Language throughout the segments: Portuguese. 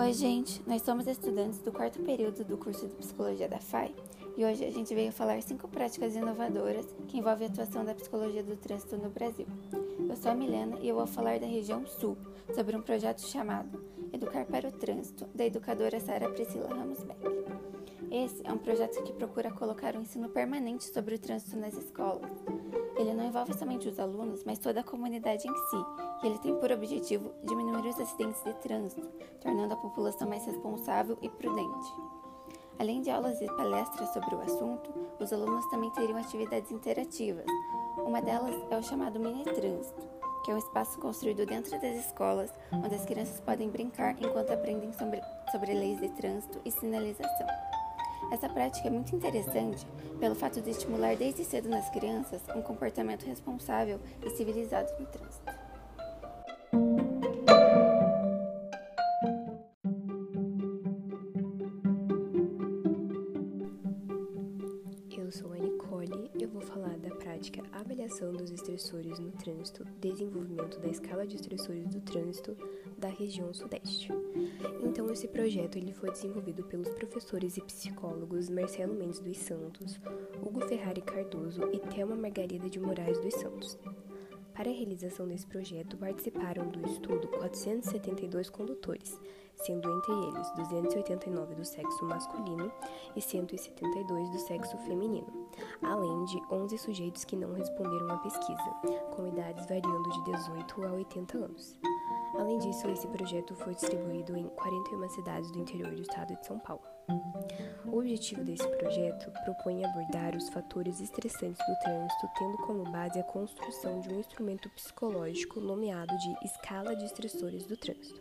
Oi, gente! Nós somos estudantes do quarto período do curso de Psicologia da FAI e hoje a gente veio falar cinco práticas inovadoras que envolvem a atuação da psicologia do trânsito no Brasil. Eu sou a Milena e eu vou falar da região Sul sobre um projeto chamado Educar para o Trânsito, da educadora Sara Priscila Ramos Beck. Esse é um projeto que procura colocar o ensino permanente sobre o trânsito nas escolas. Ele não envolve somente os alunos, mas toda a comunidade em si, e ele tem por objetivo diminuir os acidentes de trânsito, tornando a população mais responsável e prudente. Além de aulas e palestras sobre o assunto, os alunos também teriam atividades interativas. Uma delas é o chamado Mini Trânsito, que é um espaço construído dentro das escolas, onde as crianças podem brincar enquanto aprendem sobre, sobre leis de trânsito e sinalização. Essa prática é muito interessante pelo fato de estimular desde cedo nas crianças um comportamento responsável e civilizado no trânsito. Prática Avaliação dos Estressores no Trânsito, Desenvolvimento da Escala de Estressores do Trânsito da região Sudeste. Então, esse projeto ele foi desenvolvido pelos professores e psicólogos Marcelo Mendes dos Santos, Hugo Ferrari Cardoso e Thelma Margarida de Moraes dos Santos. Para a realização desse projeto, participaram do estudo 472 condutores, sendo entre eles 289 do sexo masculino e 172 do sexo feminino, além de 11 sujeitos que não responderam à pesquisa, com idades variando de 18 a 80 anos. Além disso, esse projeto foi distribuído em 41 cidades do interior do estado de São Paulo. O objetivo desse projeto propõe abordar os fatores estressantes do trânsito, tendo como base a construção de um instrumento psicológico nomeado de escala de estressores do trânsito.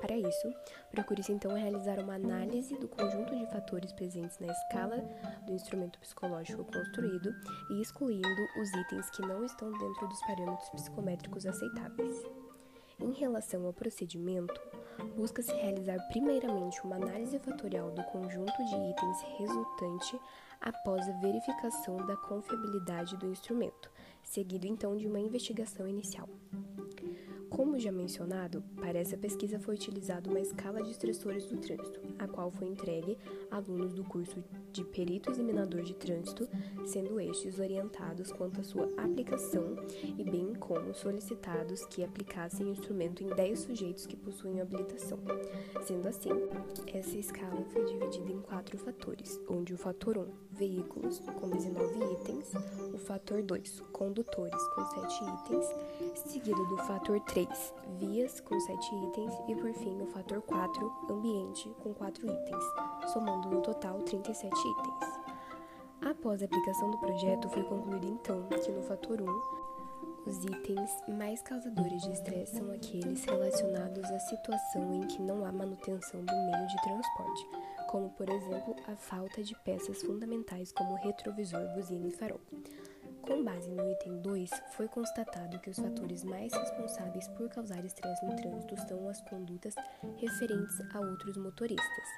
Para isso, procure-se então realizar uma análise do conjunto de fatores presentes na escala do instrumento psicológico construído e excluindo os itens que não estão dentro dos parâmetros psicométricos aceitáveis. Em relação ao procedimento, busca-se realizar primeiramente uma análise fatorial do conjunto de itens resultante após a verificação da confiabilidade do instrumento, seguido então de uma investigação inicial. Como já mencionado, para essa pesquisa foi utilizada uma escala de estressores do trânsito, a qual foi entregue a alunos do curso de perito examinador de trânsito, sendo estes orientados quanto à sua aplicação e bem como solicitados que aplicassem o instrumento em 10 sujeitos que possuem habilitação. Sendo assim, essa escala foi dividida em quatro fatores, onde o fator 1, veículos, com 19 itens, o fator 2, condutores, com 7 itens, seguido do fator 3, vias, com 7 itens, e por fim o fator 4, ambiente, com 4 itens, somando no total 37 itens. Após a aplicação do projeto, foi concluído então que no fator 1, os itens mais causadores de estresse são aqueles relacionados à situação em que não há manutenção do meio de transporte, como por exemplo a falta de peças fundamentais como retrovisor, buzina e farol. Com base no item 2, foi constatado que os fatores mais responsáveis por causar estresse no trânsito são as condutas referentes a outros motoristas,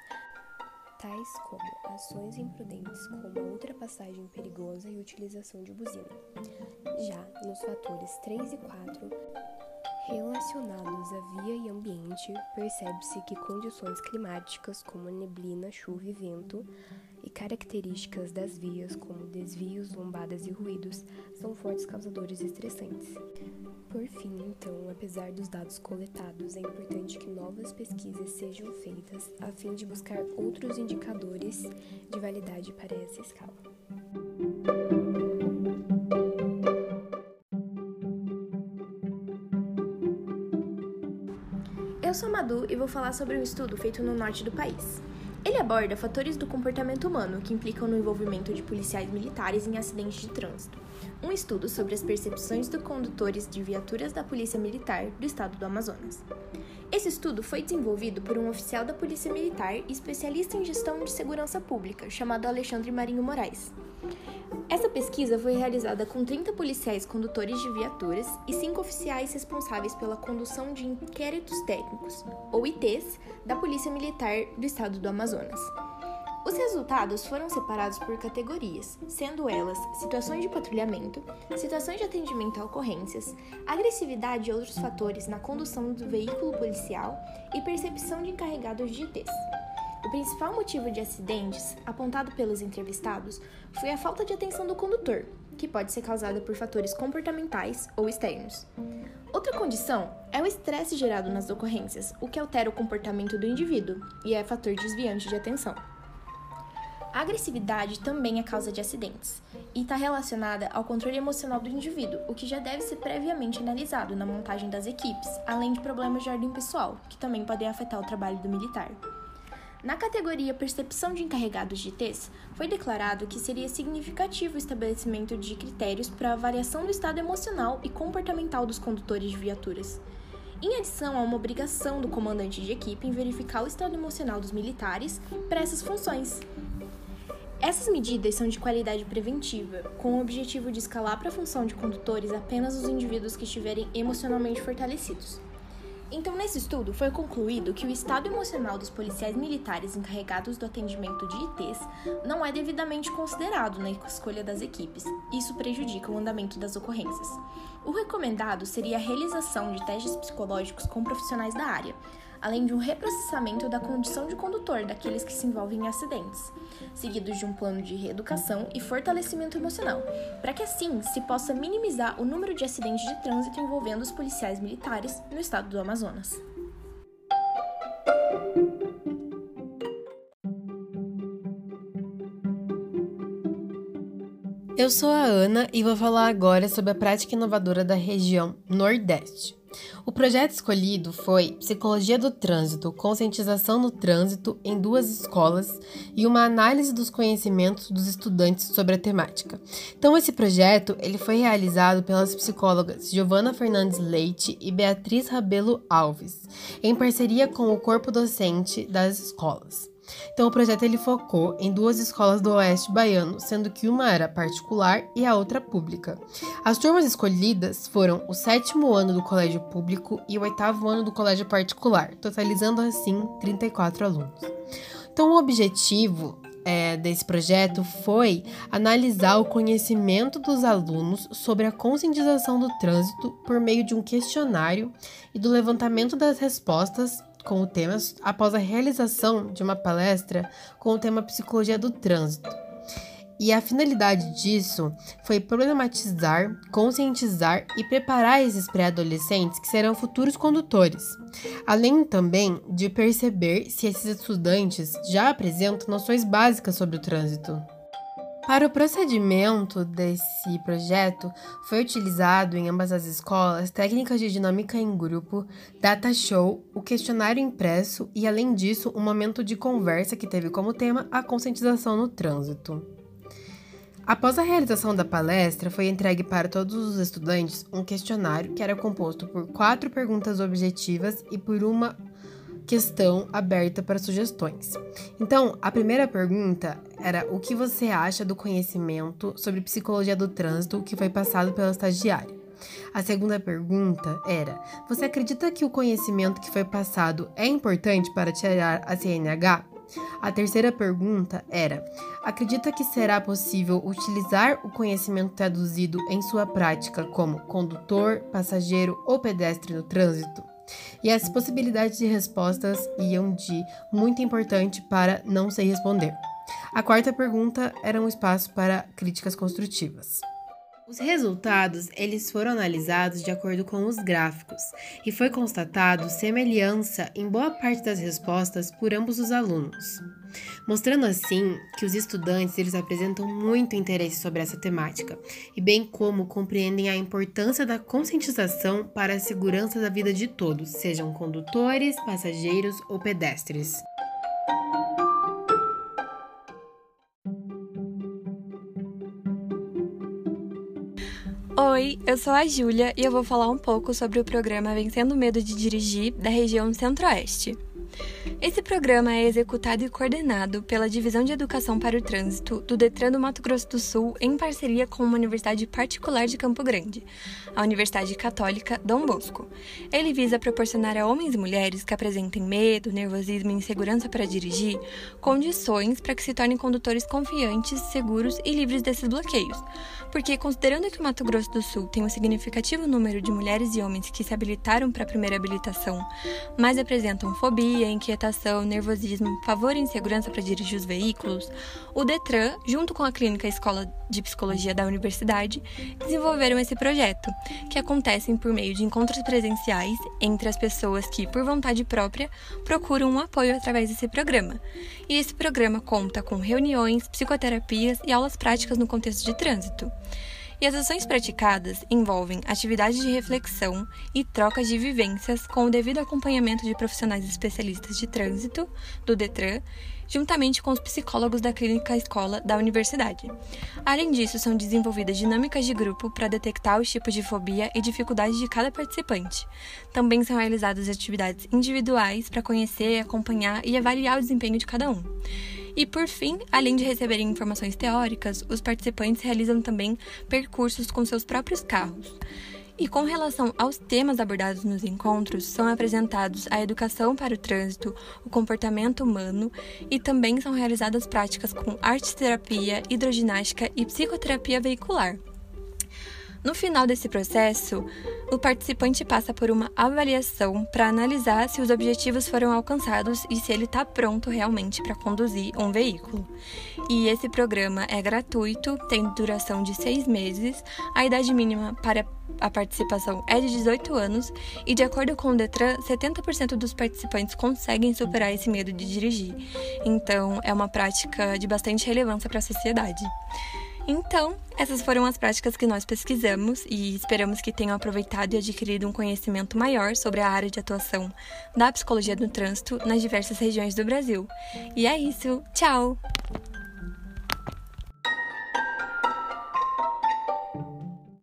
tais como ações imprudentes, como a ultrapassagem perigosa e utilização de buzina. Já nos fatores 3 e 4, relacionados à via e ambiente, percebe-se que condições climáticas como neblina, chuva e vento e características das vias, como desvios, lombadas e ruídos, são fortes causadores estressantes. Por fim, então, apesar dos dados coletados, é importante que novas pesquisas sejam feitas a fim de buscar outros indicadores de validade para essa escala. Sou Madu e vou falar sobre um estudo feito no norte do país. Ele aborda fatores do comportamento humano que implicam no envolvimento de policiais militares em acidentes de trânsito. Um estudo sobre as percepções dos condutores de viaturas da Polícia Militar do estado do Amazonas. Esse estudo foi desenvolvido por um oficial da Polícia Militar e especialista em gestão de segurança pública, chamado Alexandre Marinho Moraes. Essa pesquisa foi realizada com 30 policiais condutores de viaturas e 5 oficiais responsáveis pela condução de inquéritos técnicos, ou ITs, da Polícia Militar do Estado do Amazonas. Os resultados foram separados por categorias, sendo elas situações de patrulhamento, situações de atendimento a ocorrências, agressividade e outros fatores na condução do veículo policial e percepção de encarregados de ITs. O principal motivo de acidentes, apontado pelos entrevistados, foi a falta de atenção do condutor, que pode ser causada por fatores comportamentais ou externos. Outra condição é o estresse gerado nas ocorrências, o que altera o comportamento do indivíduo e é fator desviante de atenção. A agressividade também é causa de acidentes e está relacionada ao controle emocional do indivíduo, o que já deve ser previamente analisado na montagem das equipes, além de problemas de ordem pessoal, que também podem afetar o trabalho do militar. Na categoria Percepção de Encarregados de ITs, foi declarado que seria significativo o estabelecimento de critérios para avaliação do estado emocional e comportamental dos condutores de viaturas. Em adição a uma obrigação do comandante de equipe em verificar o estado emocional dos militares para essas funções, essas medidas são de qualidade preventiva, com o objetivo de escalar para a função de condutores apenas os indivíduos que estiverem emocionalmente fortalecidos. Então, nesse estudo, foi concluído que o estado emocional dos policiais militares encarregados do atendimento de ITs não é devidamente considerado na escolha das equipes. Isso prejudica o andamento das ocorrências. O recomendado seria a realização de testes psicológicos com profissionais da área, além de um reprocessamento da condição de condutor daqueles que se envolvem em acidentes, seguidos de um plano de reeducação e fortalecimento emocional, para que assim se possa minimizar o número de acidentes de trânsito envolvendo os policiais militares no estado do Amazonas. Eu sou a Ana e vou falar agora sobre a prática inovadora da região Nordeste. O projeto escolhido foi Psicologia do Trânsito, Conscientização no Trânsito em duas escolas e uma análise dos conhecimentos dos estudantes sobre a temática. Então esse projeto ele foi realizado pelas psicólogas Giovana Fernandes Leite e Beatriz Rabelo Alves, em parceria com o corpo docente das escolas. Então o projeto ele focou em duas escolas do Oeste baiano, sendo que uma era particular e a outra pública. As turmas escolhidas foram o sétimo ano do colégio público e o oitavo ano do colégio particular, totalizando assim 34 alunos. Então o objetivo é, desse projeto foi analisar o conhecimento dos alunos sobre a conscientização do trânsito por meio de um questionário e do levantamento das respostas com o tema após a realização de uma palestra com o tema Psicologia do Trânsito. E a finalidade disso foi problematizar, conscientizar e preparar esses pré-adolescentes que serão futuros condutores, além também de perceber se esses estudantes já apresentam noções básicas sobre o trânsito. Para o procedimento desse projeto, foi utilizado em ambas as escolas técnicas de dinâmica em grupo, data show, o questionário impresso e, além disso, um momento de conversa que teve como tema a conscientização no trânsito. Após a realização da palestra, foi entregue para todos os estudantes um questionário que era composto por quatro perguntas objetivas e por uma questão aberta para sugestões. Então, a primeira pergunta era o que você acha do conhecimento sobre psicologia do trânsito que foi passado pela estagiária? A segunda pergunta era: Você acredita que o conhecimento que foi passado é importante para tirar a CNH? A terceira pergunta era: Acredita que será possível utilizar o conhecimento traduzido em sua prática como condutor, passageiro ou pedestre no trânsito? E as possibilidades de respostas iam de muito importante para não sei responder. A quarta pergunta era um espaço para críticas construtivas. Os resultados, eles foram analisados de acordo com os gráficos e foi constatado semelhança em boa parte das respostas por ambos os alunos, mostrando assim que os estudantes eles apresentam muito interesse sobre essa temática e bem como compreendem a importância da conscientização para a segurança da vida de todos, sejam condutores, passageiros ou pedestres. Oi, eu sou a Júlia e eu vou falar um pouco sobre o programa Vencendo o Medo de Dirigir da região Centro-Oeste. Esse programa é executado e coordenado pela Divisão de Educação para o Trânsito do Detran do Mato Grosso do Sul em parceria com uma universidade particular de Campo Grande, a Universidade Católica Dom Bosco. Ele visa proporcionar a homens e mulheres que apresentem medo, nervosismo e insegurança para dirigir condições para que se tornem condutores confiantes, seguros e livres desses bloqueios. Porque, considerando que o Mato Grosso do Sul tem um significativo número de mulheres e homens que se habilitaram para a primeira habilitação, mas apresentam fobia, inquietação, nervosismo, pavor e insegurança para dirigir os veículos, o Detran, junto com a Clínica Escola de Psicologia da Universidade, desenvolveram esse projeto, que acontecem por meio de encontros presenciais entre as pessoas que, por vontade própria, procuram um apoio através desse programa. E esse programa conta com reuniões, psicoterapias e aulas práticas no contexto de trânsito. E as ações praticadas envolvem atividades de reflexão e troca de vivências com o devido acompanhamento de profissionais especialistas de trânsito, do Detran, juntamente com os psicólogos da clínica escola da universidade. Além disso, são desenvolvidas dinâmicas de grupo para detectar os tipos de fobia e dificuldades de cada participante. Também são realizadas atividades individuais para conhecer, acompanhar e avaliar o desempenho de cada um. E por fim, além de receberem informações teóricas, os participantes realizam também percursos com seus próprios carros. E com relação aos temas abordados nos encontros, são apresentados a educação para o trânsito, o comportamento humano e também são realizadas práticas com arte-terapia, hidroginástica e psicoterapia veicular. No final desse processo, o participante passa por uma avaliação para analisar se os objetivos foram alcançados e se ele está pronto realmente para conduzir um veículo. E esse programa é gratuito, tem duração de seis meses, a idade mínima para a participação é de 18 anos e, de acordo com o Detran, 70% dos participantes conseguem superar esse medo de dirigir. Então, é uma prática de bastante relevância para a sociedade. Então, essas foram as práticas que nós pesquisamos e esperamos que tenham aproveitado e adquirido um conhecimento maior sobre a área de atuação da psicologia do trânsito nas diversas regiões do Brasil. E é isso, tchau!